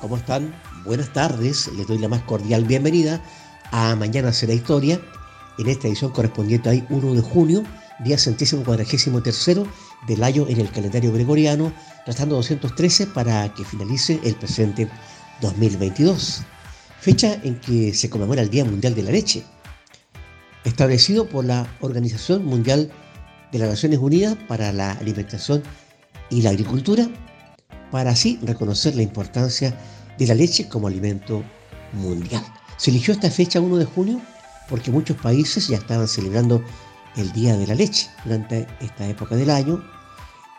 ¿Cómo están? Buenas tardes, les doy la más cordial bienvenida a Mañana será Historia, en esta edición correspondiente al 1 de junio, día centésimo cuadragésimo tercero del año en el calendario gregoriano, tratando 213 para que finalice el presente 2022, fecha en que se conmemora el Día Mundial de la Leche, establecido por la Organización Mundial de las Naciones Unidas para la Alimentación y la Agricultura para así reconocer la importancia de la leche como alimento mundial. Se eligió esta fecha 1 de junio porque muchos países ya estaban celebrando el Día de la Leche durante esta época del año,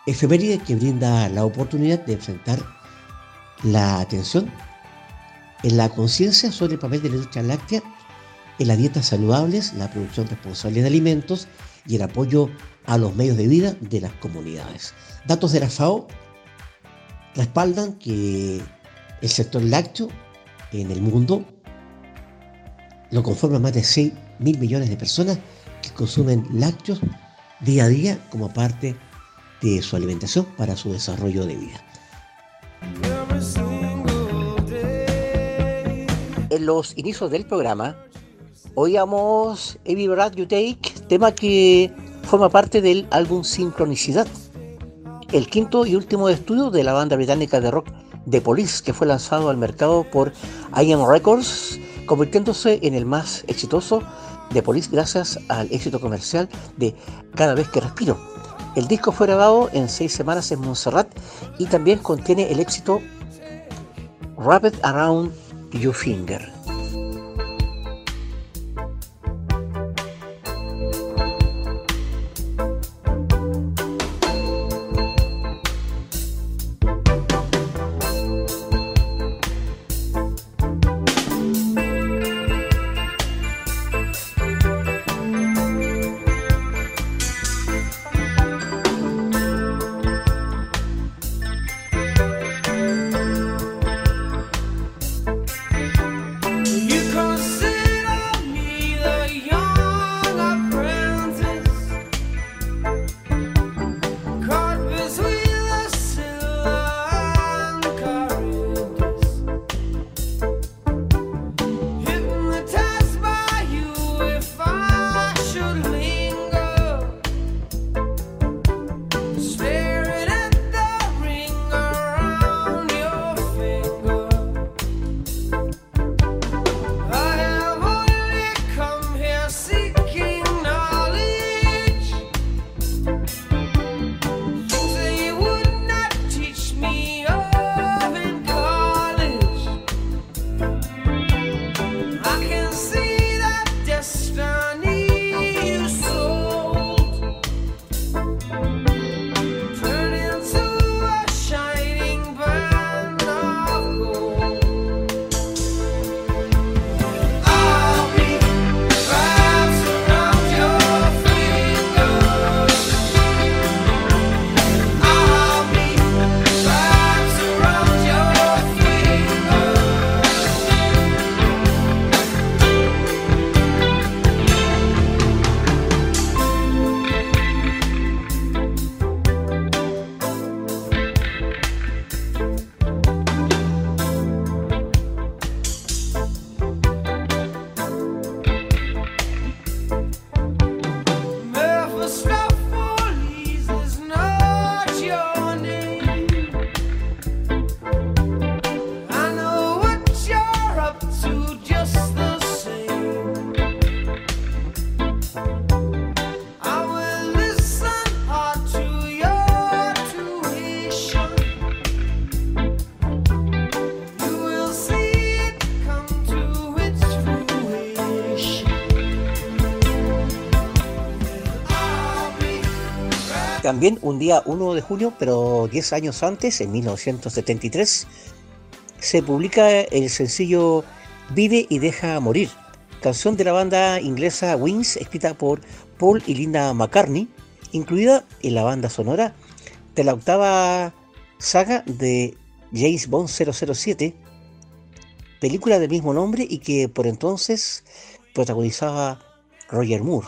efeméride que brinda la oportunidad de enfrentar la atención en la conciencia sobre el papel de la industria láctea en las dietas saludables, la producción responsable de alimentos y el apoyo a los medios de vida de las comunidades. Datos de la FAO respaldan que el sector lácteo en el mundo lo conforman más de 6 mil millones de personas que consumen lácteos día a día como parte de su alimentación para su desarrollo de vida. En los inicios del programa oíamos Every Breath You Take, tema que forma parte del álbum Sincronicidad el quinto y último estudio de la banda británica de rock The Police, que fue lanzado al mercado por IM Records, convirtiéndose en el más exitoso de Police gracias al éxito comercial de Cada vez que respiro. El disco fue grabado en seis semanas en Montserrat y también contiene el éxito Wrapped Around Your Finger. También un día 1 de junio, pero 10 años antes, en 1973, se publica el sencillo Vive y deja morir, canción de la banda inglesa Wings, escrita por Paul y Linda McCartney, incluida en la banda sonora de la octava saga de James Bond 007, película del mismo nombre y que por entonces protagonizaba Roger Moore.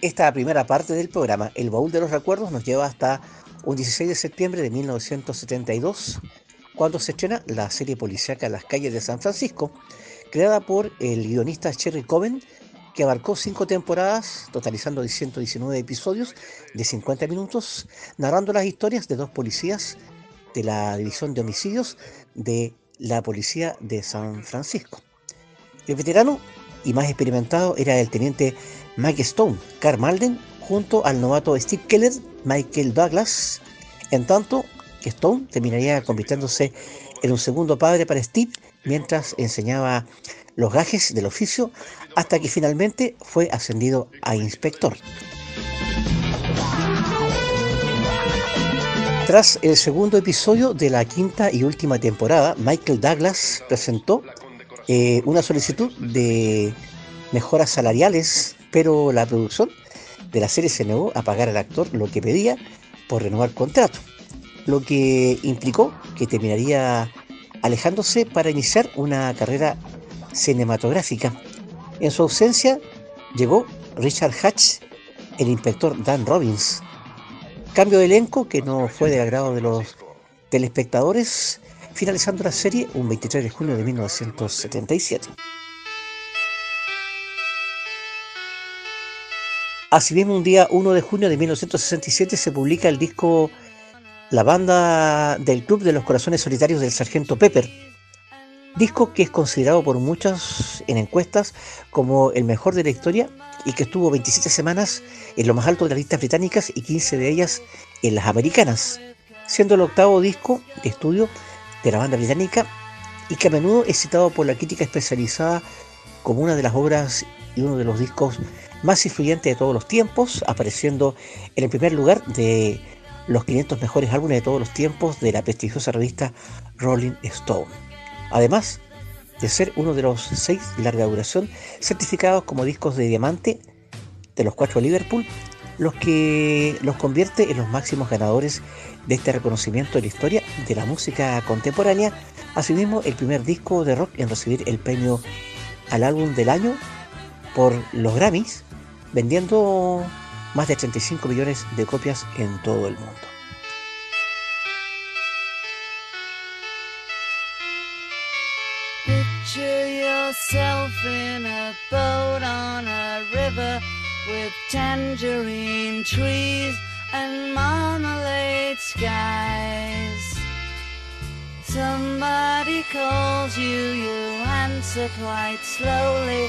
Esta primera parte del programa, El Baúl de los Recuerdos, nos lleva hasta un 16 de septiembre de 1972, cuando se estrena la serie policíaca Las calles de San Francisco, creada por el guionista Cherry Coven, que abarcó cinco temporadas, totalizando 119 episodios de 50 minutos, narrando las historias de dos policías de la División de Homicidios de la Policía de San Francisco. El veterano y más experimentado era el teniente Mike Stone, Carl Malden, junto al novato Steve Keller, Michael Douglas, en tanto Stone terminaría convirtiéndose en un segundo padre para Steve mientras enseñaba los gajes del oficio hasta que finalmente fue ascendido a inspector. Tras el segundo episodio de la quinta y última temporada, Michael Douglas presentó eh, una solicitud de mejoras salariales pero la producción de la serie se negó a pagar al actor lo que pedía por renovar contrato, lo que implicó que terminaría alejándose para iniciar una carrera cinematográfica. En su ausencia llegó Richard Hatch, el inspector Dan Robbins. Cambio de elenco que no fue del agrado de los telespectadores, finalizando la serie un 23 de junio de 1977. Asimismo, un día 1 de junio de 1967 se publica el disco La banda del Club de los Corazones Solitarios del Sargento Pepper, disco que es considerado por muchas en encuestas como el mejor de la historia y que estuvo 27 semanas en lo más alto de las listas británicas y 15 de ellas en las americanas, siendo el octavo disco de estudio de la banda británica y que a menudo es citado por la crítica especializada como una de las obras y uno de los discos más influyente de todos los tiempos, apareciendo en el primer lugar de los 500 mejores álbumes de todos los tiempos de la prestigiosa revista Rolling Stone. Además de ser uno de los seis de larga duración certificados como discos de diamante de los cuatro Liverpool, los que los convierte en los máximos ganadores de este reconocimiento de la historia de la música contemporánea, asimismo el primer disco de rock en recibir el premio al álbum del año por los Grammys vendiendo más de 35 millones de copias en todo el mundo. Picture yourself in a boat on a river with tangerine trees and marmalade skies. Somebody calls you, you answer quite slowly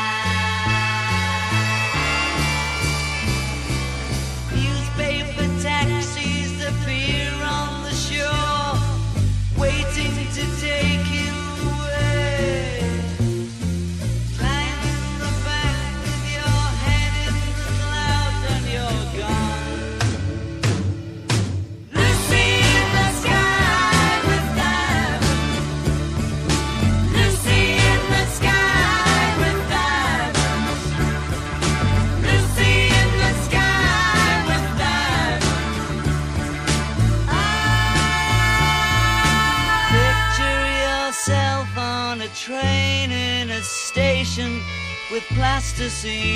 see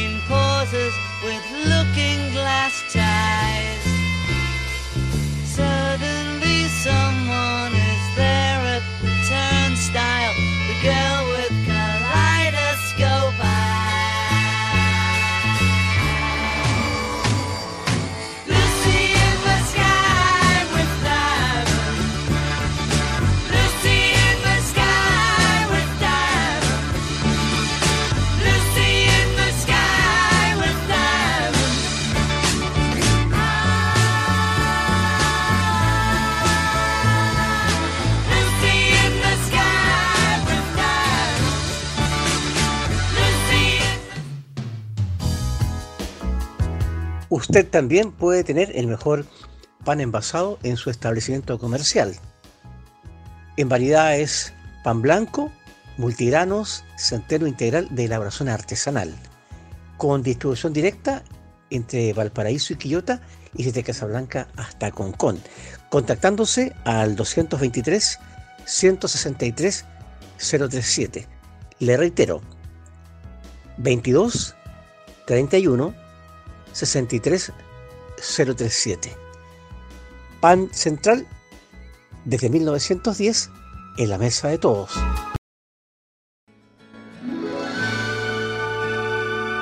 Usted también puede tener el mejor pan envasado en su establecimiento comercial. En variedad es pan blanco, multigranos, centeno integral de elaboración artesanal, con distribución directa entre Valparaíso y Quillota y desde Casablanca hasta Concón, contactándose al 223 163 037. Le reitero, 22 31 63 037. Pan Central desde 1910 en la mesa de todos.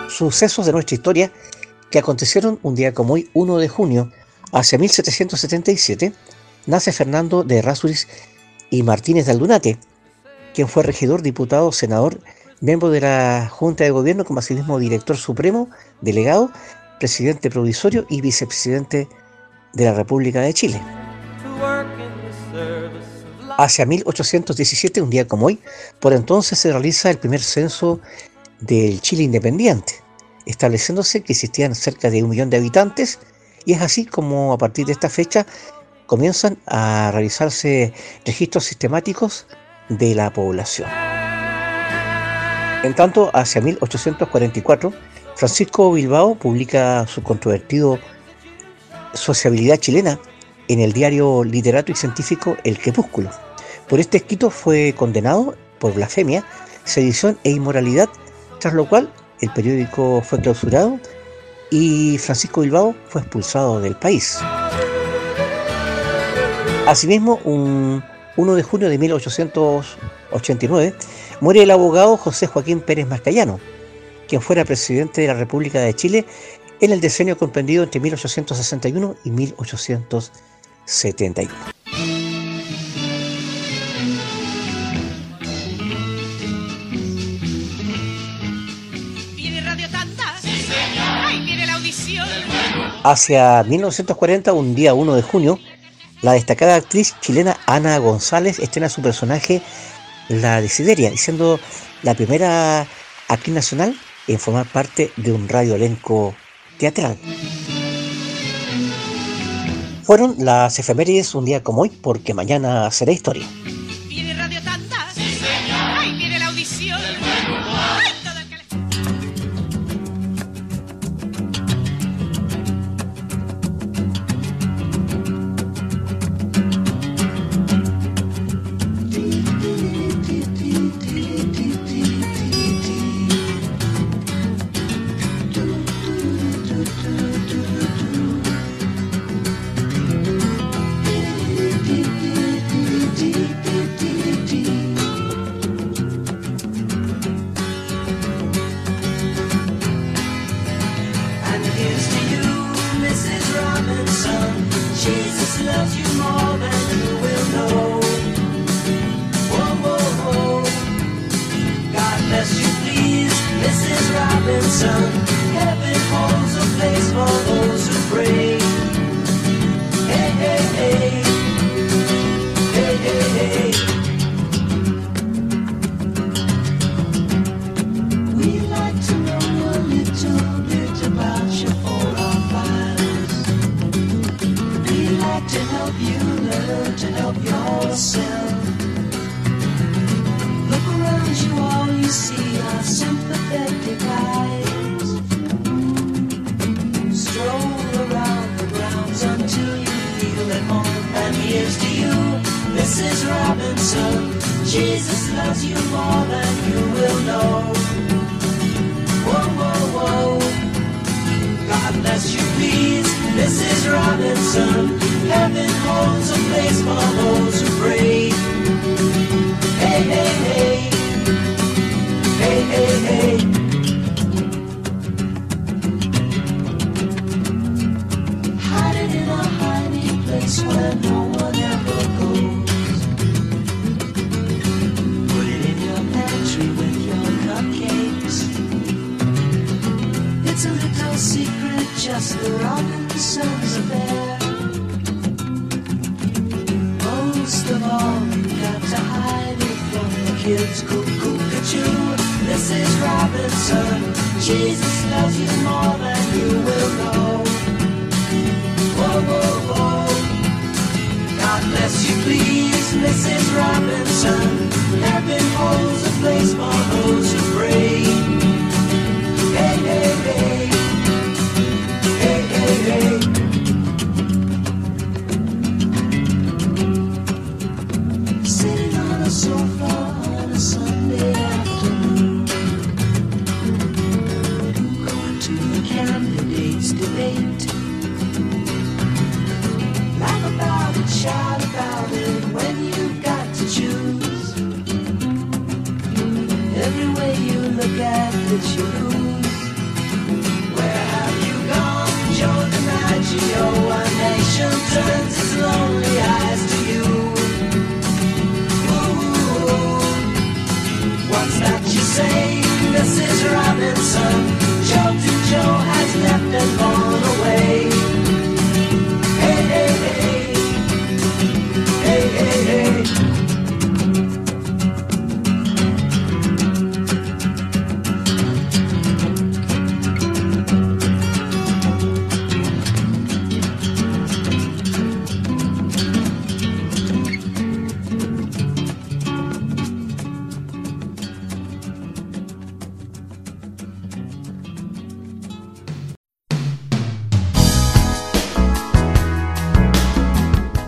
Sucesos de nuestra historia que acontecieron un día como hoy, 1 de junio, hacia 1777, nace Fernando de Errázuriz y Martínez de Aldunate, quien fue regidor, diputado, senador, miembro de la Junta de Gobierno, como asimismo director supremo, delegado, presidente provisorio y vicepresidente de la República de Chile. Hacia 1817, un día como hoy, por entonces se realiza el primer censo del Chile independiente, estableciéndose que existían cerca de un millón de habitantes y es así como a partir de esta fecha comienzan a realizarse registros sistemáticos de la población. En tanto, hacia 1844, Francisco Bilbao publica su controvertido Sociabilidad chilena en el diario literato y científico El Crepúsculo. Por este escrito fue condenado por blasfemia, sedición e inmoralidad, tras lo cual el periódico fue clausurado y Francisco Bilbao fue expulsado del país. Asimismo, un 1 de junio de 1889 muere el abogado José Joaquín Pérez Mascayano, quien fuera presidente de la República de Chile en el decenio comprendido entre 1861 y 1871. ¿Viene Radio Tanda? Sí, señor. ¡Ay, viene la audición! Hacia 1940, un día 1 de junio, la destacada actriz chilena Ana González estrena su personaje La Desideria, siendo la primera actriz nacional en formar parte de un radio elenco teatral. Fueron las efemérides un día como hoy, porque mañana será historia.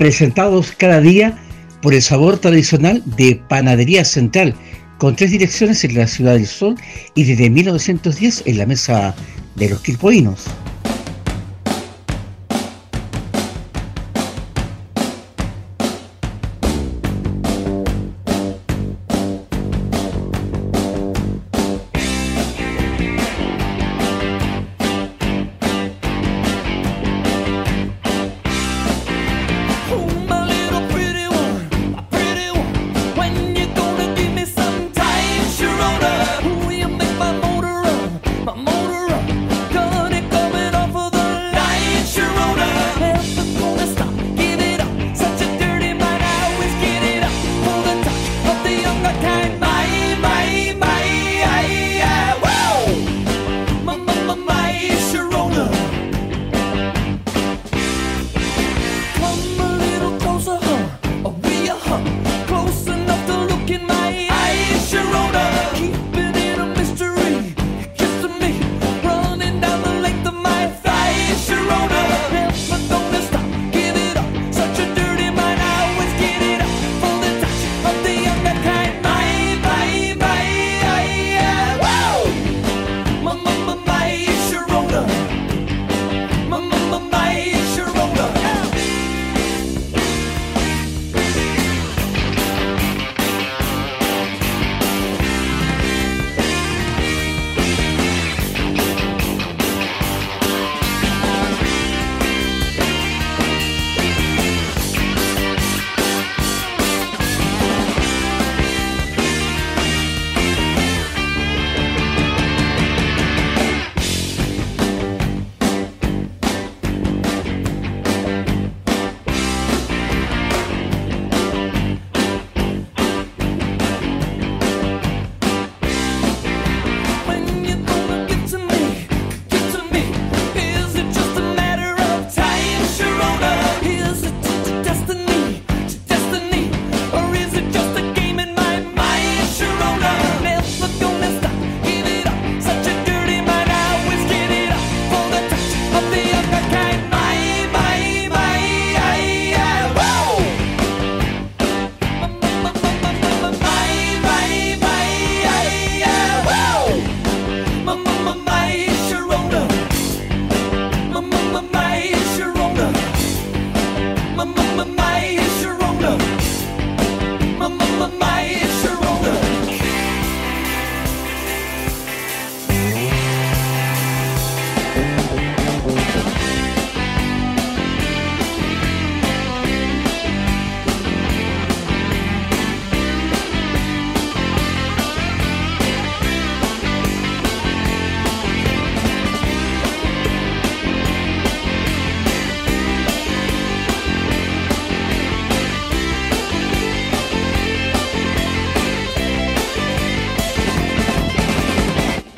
presentados cada día por el sabor tradicional de Panadería Central, con tres direcciones en la Ciudad del Sol y desde 1910 en la Mesa de los Quilpoinos.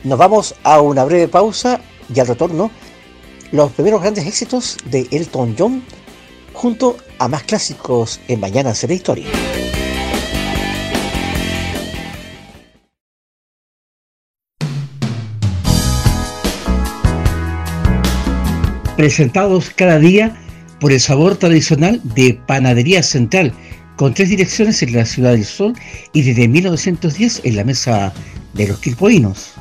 Nos vamos a una breve pausa y al retorno los primeros grandes éxitos de Elton John junto a más clásicos en Mañana será historia. Presentados cada día por el sabor tradicional de Panadería Central, con tres direcciones en la Ciudad del Sol y desde 1910 en la Mesa de los Quilpoinos.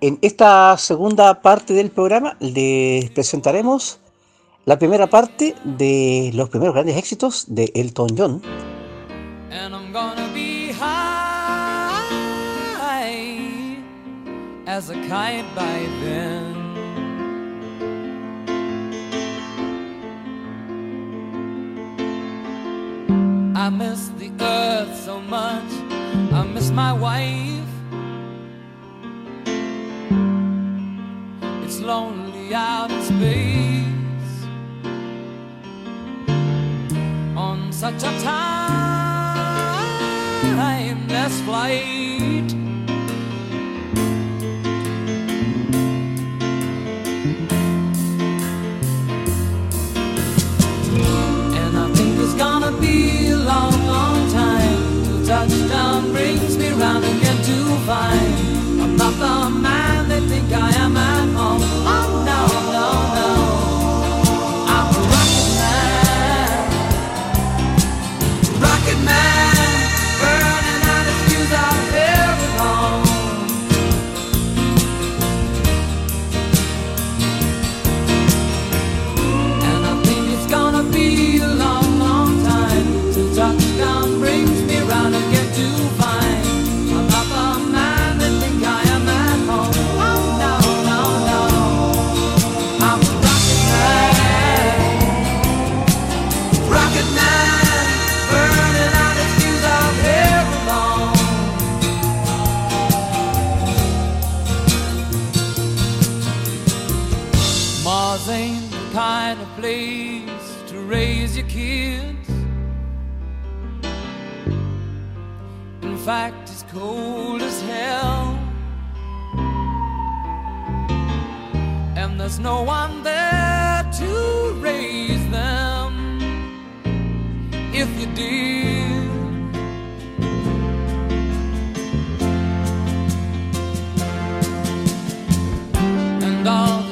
En esta segunda parte del programa les presentaremos la primera parte de los primeros grandes éxitos de Elton John. As a kite by then. I miss the earth so much. I miss my wife. It's lonely out in space on such a timeless flight. Find I'm not the man Mars ain't the kind of place to raise your kids. In fact, it's cold as hell. And there's no one there to raise them. If you did, and all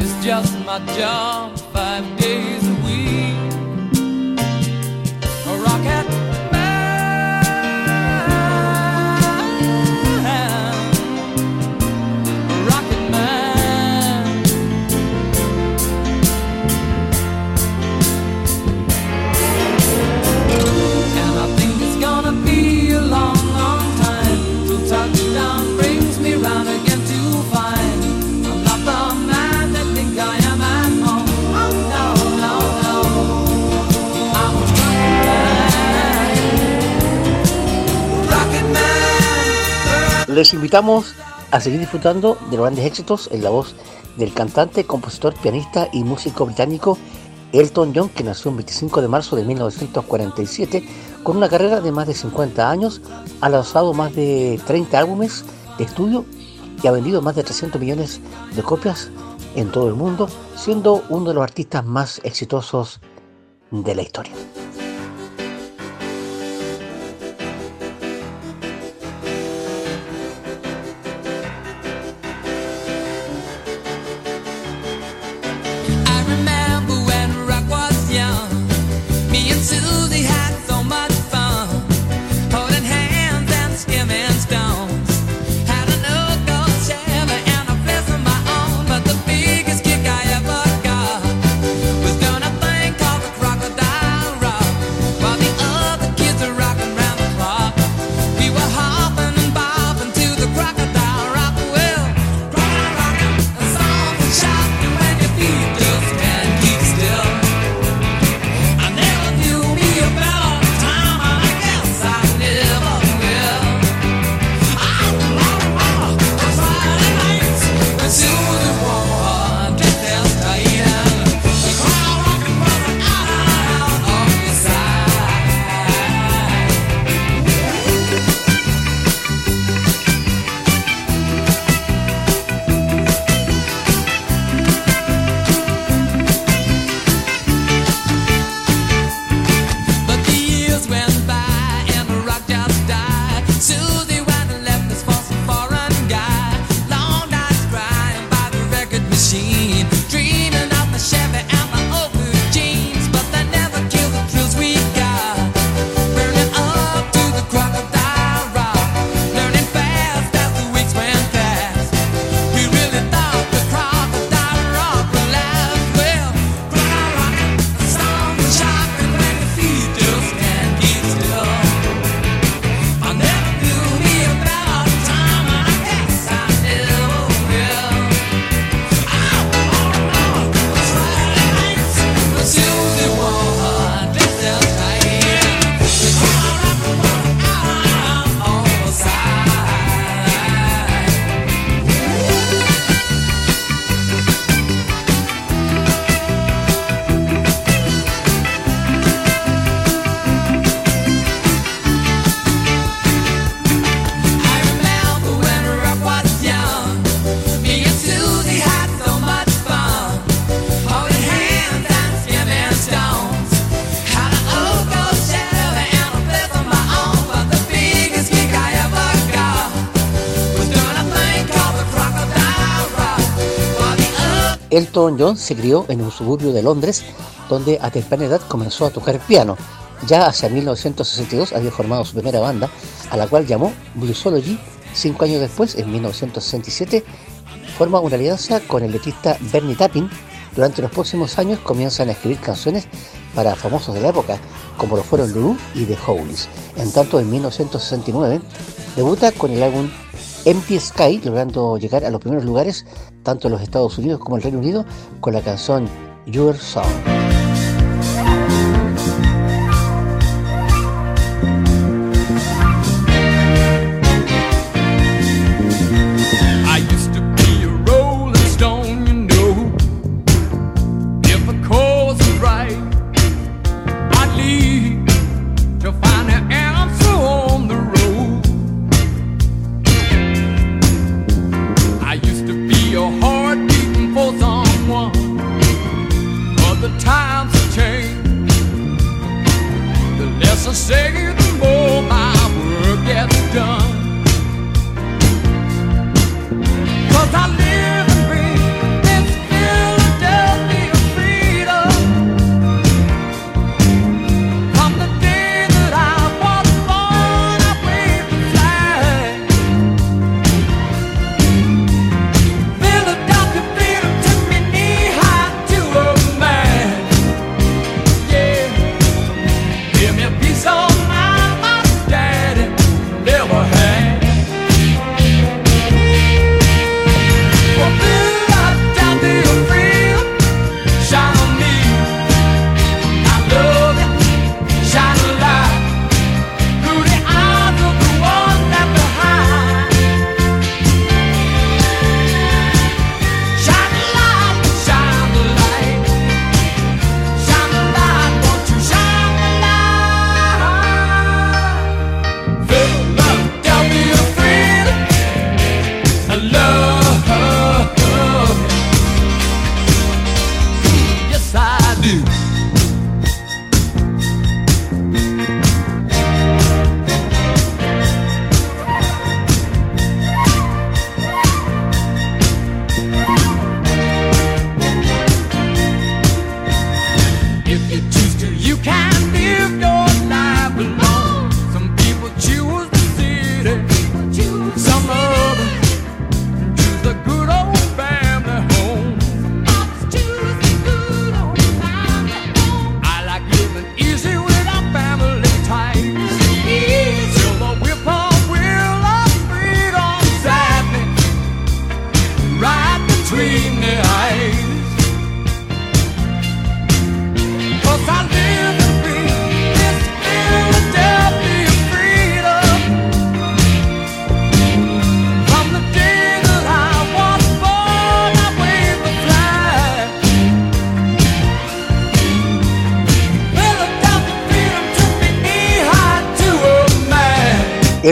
It's just my job five Les invitamos a seguir disfrutando de los grandes éxitos en la voz del cantante, compositor, pianista y músico británico Elton John, que nació el 25 de marzo de 1947, con una carrera de más de 50 años, ha lanzado más de 30 álbumes de estudio y ha vendido más de 300 millones de copias en todo el mundo, siendo uno de los artistas más exitosos de la historia. Elton John se crió en un suburbio de Londres, donde a temprana edad comenzó a tocar piano. Ya hacia 1962 había formado su primera banda, a la cual llamó Bluesology. Cinco años después, en 1967, forma una alianza con el letrista Bernie Tapping. Durante los próximos años comienzan a escribir canciones para famosos de la época, como lo fueron Lulu y The Howlis. En tanto, en 1969 debuta con el álbum Empty Sky, logrando llegar a los primeros lugares tanto los Estados Unidos como el Reino Unido con la canción Your Song.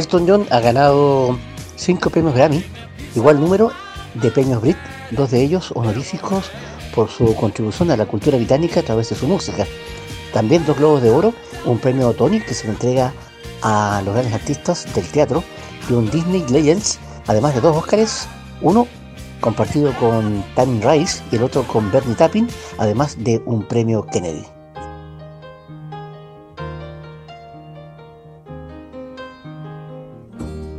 Elton John ha ganado 5 premios Grammy, igual número de premios Brit, dos de ellos honoríficos por su contribución a la cultura británica a través de su música. También dos Globos de Oro, un premio Tony que se le entrega a los grandes artistas del teatro y un Disney Legends, además de dos Óscares, uno compartido con Tammy Rice y el otro con Bernie Tapping, además de un premio Kennedy.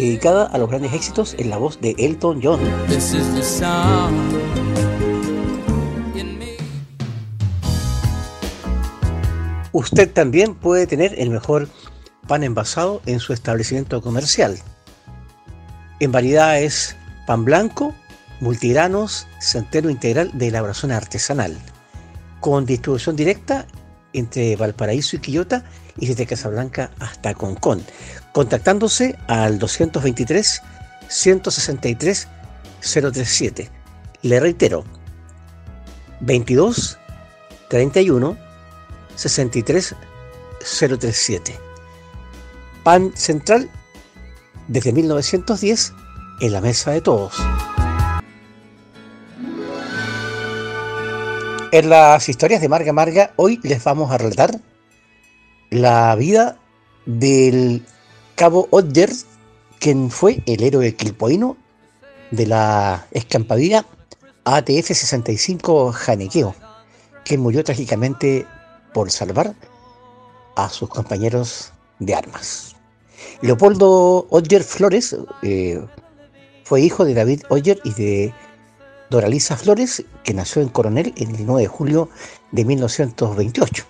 dedicada a los grandes éxitos en la voz de Elton John. Usted también puede tener el mejor pan envasado en su establecimiento comercial. En variedad es pan blanco, multigranos, centeno integral de elaboración artesanal, con distribución directa entre Valparaíso y Quillota y desde Casablanca hasta Concón, contactándose al 223 163 037. Le reitero, 22 31 63 037. Pan Central desde 1910 en la mesa de todos. En las historias de Marga Marga, hoy les vamos a relatar la vida del cabo Odger, quien fue el héroe quilpoino de la escampadilla ATF-65 Janequeo, quien murió trágicamente por salvar a sus compañeros de armas. Leopoldo Odger Flores eh, fue hijo de David Odger y de Doralisa Flores, que nació en Coronel el 9 de julio de 1928.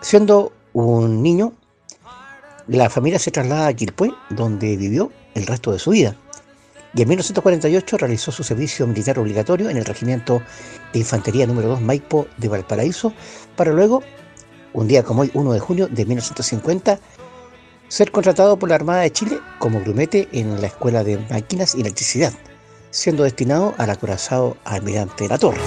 Siendo un niño, la familia se traslada a Quilpué, donde vivió el resto de su vida. Y en 1948 realizó su servicio militar obligatorio en el Regimiento de Infantería número 2 Maipo de Valparaíso, para luego, un día como hoy, 1 de junio de 1950, ser contratado por la Armada de Chile como grumete en la Escuela de Máquinas y Electricidad, siendo destinado al acorazado Almirante de la Torre.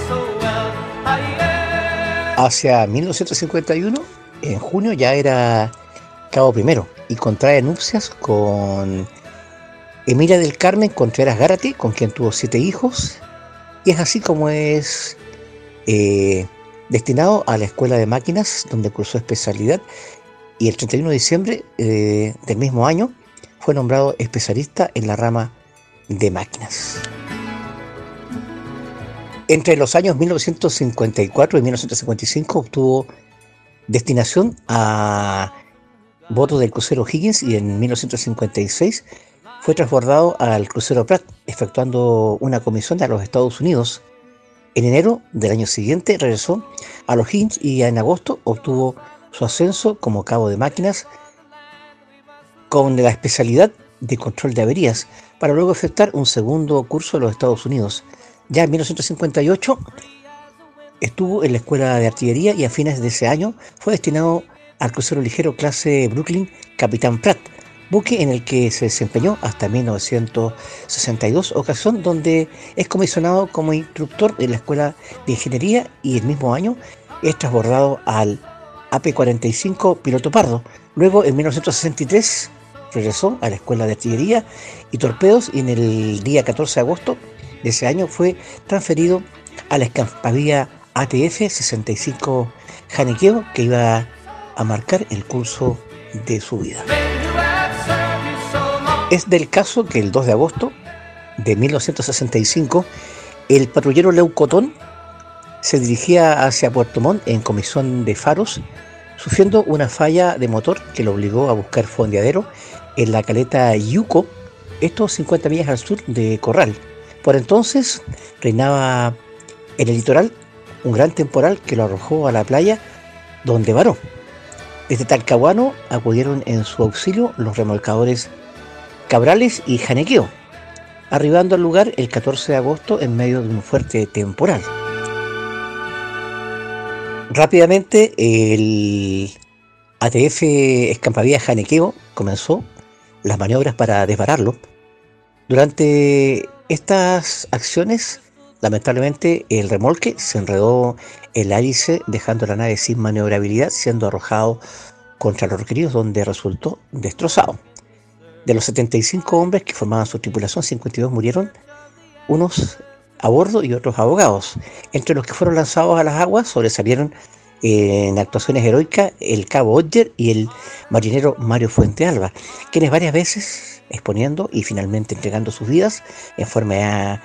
Hacia 1951, en junio, ya era cabo primero y contrae nupcias con Emilia del Carmen Contreras Gárate, con quien tuvo siete hijos, y es así como es eh, destinado a la Escuela de Máquinas, donde cursó especialidad, y el 31 de diciembre eh, del mismo año fue nombrado especialista en la rama de máquinas. Entre los años 1954 y 1955 obtuvo destinación a bordo del crucero Higgins y en 1956 fue transbordado al crucero Pratt, efectuando una comisión a los Estados Unidos. En enero del año siguiente regresó a los Higgins y en agosto obtuvo su ascenso como cabo de máquinas con la especialidad de control de averías, para luego efectuar un segundo curso en los Estados Unidos. Ya en 1958 Estuvo en la Escuela de Artillería y a fines de ese año fue destinado al crucero ligero clase Brooklyn Capitán Pratt, buque en el que se desempeñó hasta 1962, ocasión donde es comisionado como instructor de la Escuela de Ingeniería y el mismo año es trasbordado al AP-45 Piloto Pardo. Luego, en 1963, regresó a la Escuela de Artillería y Torpedos y en el día 14 de agosto de ese año fue transferido a la escampavía ATF-65 Hanekeo que iba a marcar el curso de su vida. Es del caso que el 2 de agosto de 1965 el patrullero Leucotón se dirigía hacia Puerto Montt en comisión de faros, sufriendo una falla de motor que lo obligó a buscar fondeadero en la caleta Yuco, estos 50 millas al sur de Corral. Por entonces reinaba en el litoral un gran temporal que lo arrojó a la playa donde varó. Desde Talcahuano acudieron en su auxilio los remolcadores Cabrales y Janequeo, arribando al lugar el 14 de agosto en medio de un fuerte temporal. Rápidamente el ATF Escampavía Janequeo comenzó las maniobras para desbararlo. Durante estas acciones, lamentablemente, el remolque se enredó en la hélice, dejando la nave sin maniobrabilidad, siendo arrojado contra los requeridos, donde resultó destrozado. De los 75 hombres que formaban su tripulación, 52 murieron, unos a bordo y otros abogados. Entre los que fueron lanzados a las aguas sobresalieron eh, en actuaciones heroicas el cabo Odger y el marinero Mario Fuente Alba, quienes varias veces exponiendo y finalmente entregando sus vidas en forma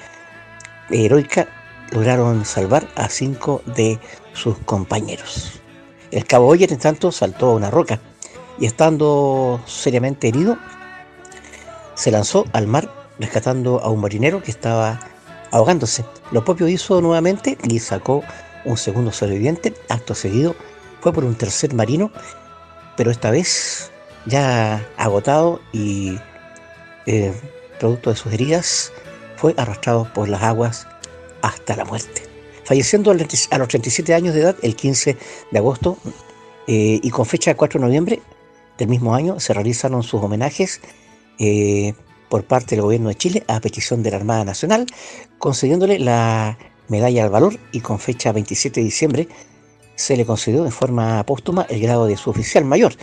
heroica lograron salvar a cinco de sus compañeros. El cabo Odger en tanto saltó a una roca y estando seriamente herido se lanzó al mar rescatando a un marinero que estaba ahogándose. Lo propio hizo nuevamente y sacó un segundo sobreviviente. Acto seguido fue por un tercer marino, pero esta vez ya agotado y eh, producto de sus heridas, fue arrastrado por las aguas hasta la muerte. Falleciendo a los 37 años de edad el 15 de agosto eh, y con fecha 4 de noviembre del mismo año se realizaron sus homenajes eh, por parte del gobierno de Chile a petición de la Armada Nacional, concediéndole la medalla al valor y con fecha 27 de diciembre se le concedió en forma póstuma el grado de suboficial mayor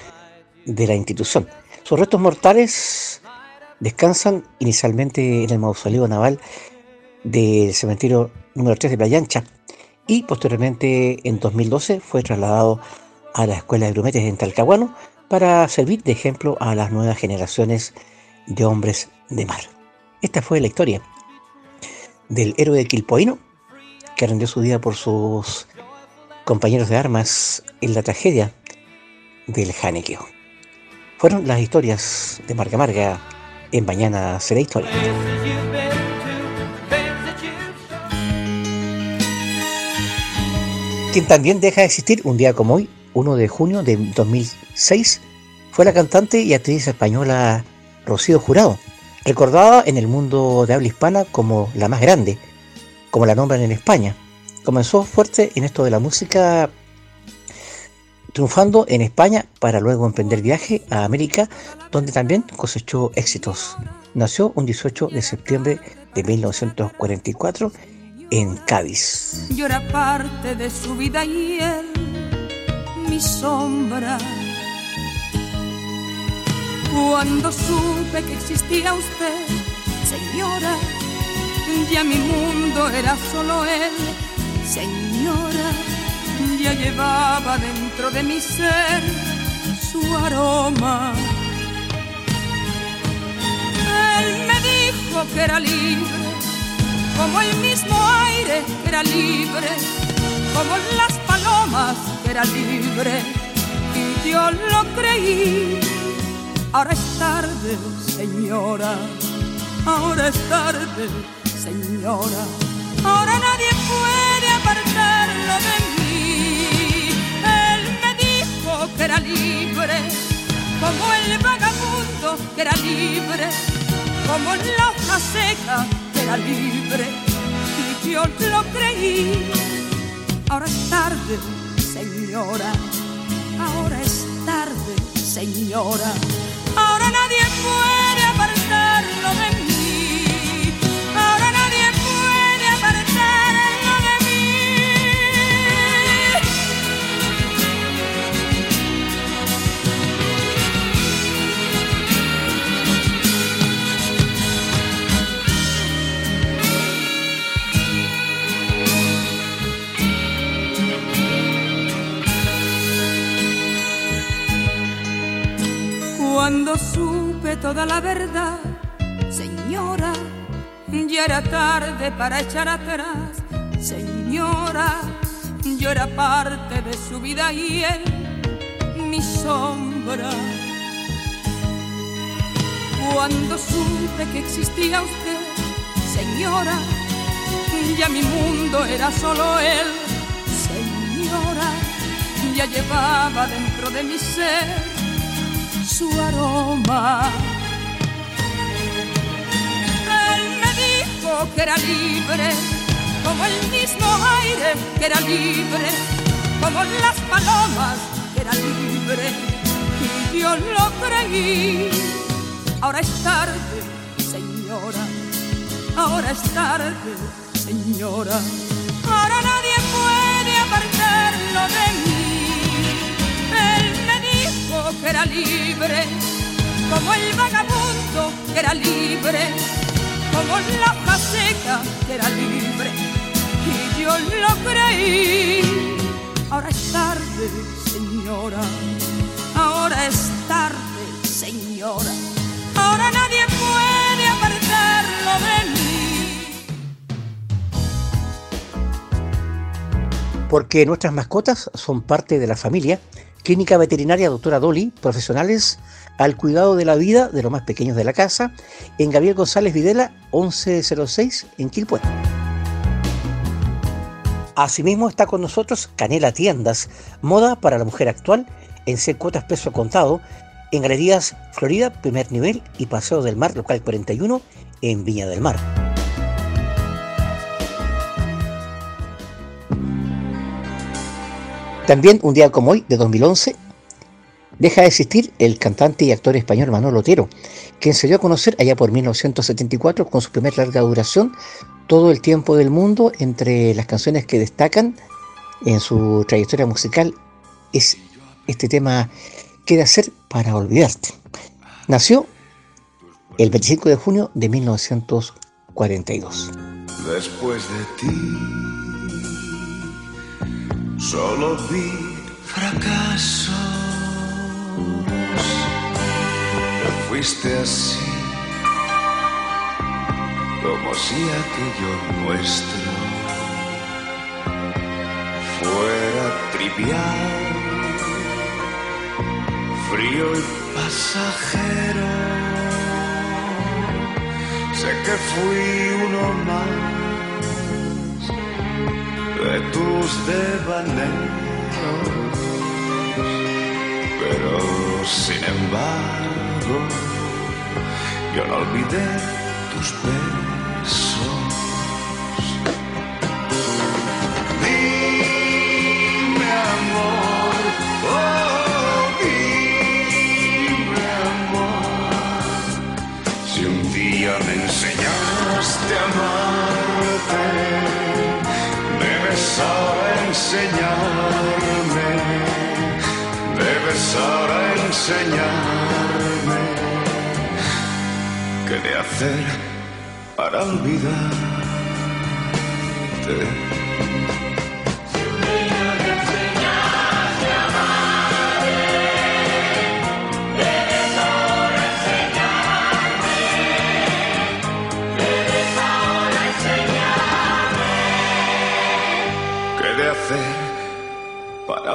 de la institución. Sus restos mortales descansan inicialmente en el mausoleo naval del cementerio número 3 de Playa Ancha y posteriormente en 2012 fue trasladado a la Escuela de Grumetes en Talcahuano para servir de ejemplo a las nuevas generaciones de hombres de mar. Esta fue la historia del héroe quilpoino que rendió su vida por sus compañeros de armas en la tragedia del Janequeo. Fueron las historias de Marga Marga en Mañana será historia. Quien también deja de existir un día como hoy, 1 de junio de 2006, fue la cantante y actriz española Rocío Jurado, recordada en el mundo de habla hispana como la más grande, como la nombran en España. Comenzó fuerte en esto de la música, triunfando en España para luego emprender viaje a América, donde también cosechó éxitos. Nació un 18 de septiembre de 1944 en Cádiz. Yo era parte de su vida y él, mi sombra. Cuando supe que existía usted, señora, ya mi mundo era solo él, señora, ya llevaba dentro de mi ser su aroma. Él me dijo que era libre, como el mismo aire que era libre, como las palomas que era libre, y yo lo creí. Ahora es tarde, señora, ahora es tarde, señora. Ahora nadie puede apartarlo de mí. Que era libre, como el vagabundo que era libre, como la hoja seca que era libre. Y yo lo creí. Ahora es tarde, señora. Ahora es tarde, señora. Ahora nadie puede toda la verdad, señora, ya era tarde para echar atrás. Señora, yo era parte de su vida y él, mi sombra. Cuando supe que existía usted, señora, ya mi mundo era solo él. Señora, ya llevaba dentro de mi ser su aroma. Que era libre, como el mismo aire que era libre, como las palomas que era libre. Y yo lo creí. Ahora es tarde, señora. Ahora es tarde, señora. Ahora nadie puede apartarlo de mí. Él me dijo que era libre, como el vagabundo que era libre, como la hoja seca que era libre. Y yo lo creí. Ahora es tarde, señora. Ahora es tarde, señora. Ahora nadie puede apartarlo de mí. Porque nuestras mascotas son parte de la familia, Clínica Veterinaria Doctora Dolly, profesionales al cuidado de la vida de los más pequeños de la casa, en Gabriel González Videla, 1106, en Quilpué. Asimismo está con nosotros Canela Tiendas, moda para la mujer actual, en 100 cuotas peso contado, en Galerías Florida, primer nivel y Paseo del Mar, local 41, en Viña del Mar. También un día como hoy, de 2011, deja de existir el cantante y actor español Manolo Otero, quien se dio a conocer allá por 1974 con su primer larga duración, Todo el tiempo del mundo, entre las canciones que destacan en su trayectoria musical es este tema ¿Qué hacer para olvidarte? Nació el 25 de junio de 1942. Después de ti, solo vi fracasos. Te fuiste así, como si aquello nuestro fuera trivial, frío y pasajero. Sé que fui uno más de tus devaneos, pero sin embargo yo no olvidé tus besos. Enseñarme, debes ahora enseñarme qué de hacer para olvidarte.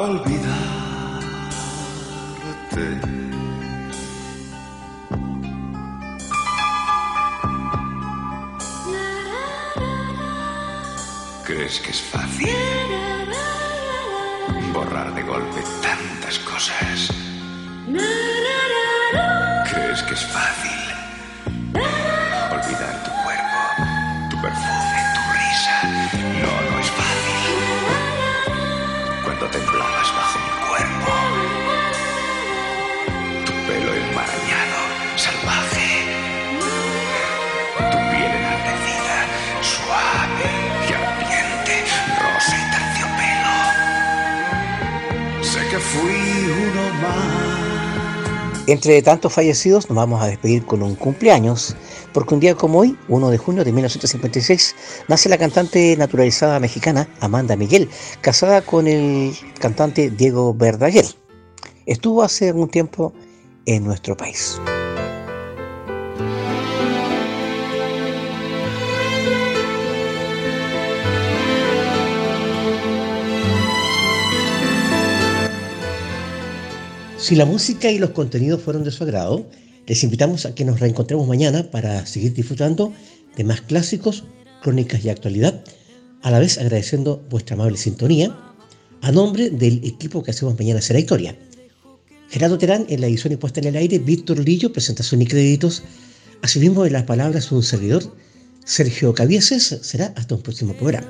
Olvidarte? ¿Crees que es fácil borrar de golpe tantas cosas? ¿Crees que es fácil fui uno más. Entre tantos fallecidos nos vamos a despedir con un cumpleaños, porque un día como hoy, 1 de junio de 1956, nace la cantante naturalizada mexicana Amanda Miguel, casada con el cantante Diego Verdaguer. Estuvo hace algún tiempo en nuestro país. Si la música y los contenidos fueron de su agrado, les invitamos a que nos reencontremos mañana para seguir disfrutando de más clásicos, crónicas y actualidad, a la vez agradeciendo vuestra amable sintonía a nombre del equipo que hacemos mañana será historia. Gerardo Terán en la edición y puesta en el aire, Víctor Lillo, presentación y créditos, asimismo en las palabras un servidor, Sergio Cavieses, será hasta un próximo programa.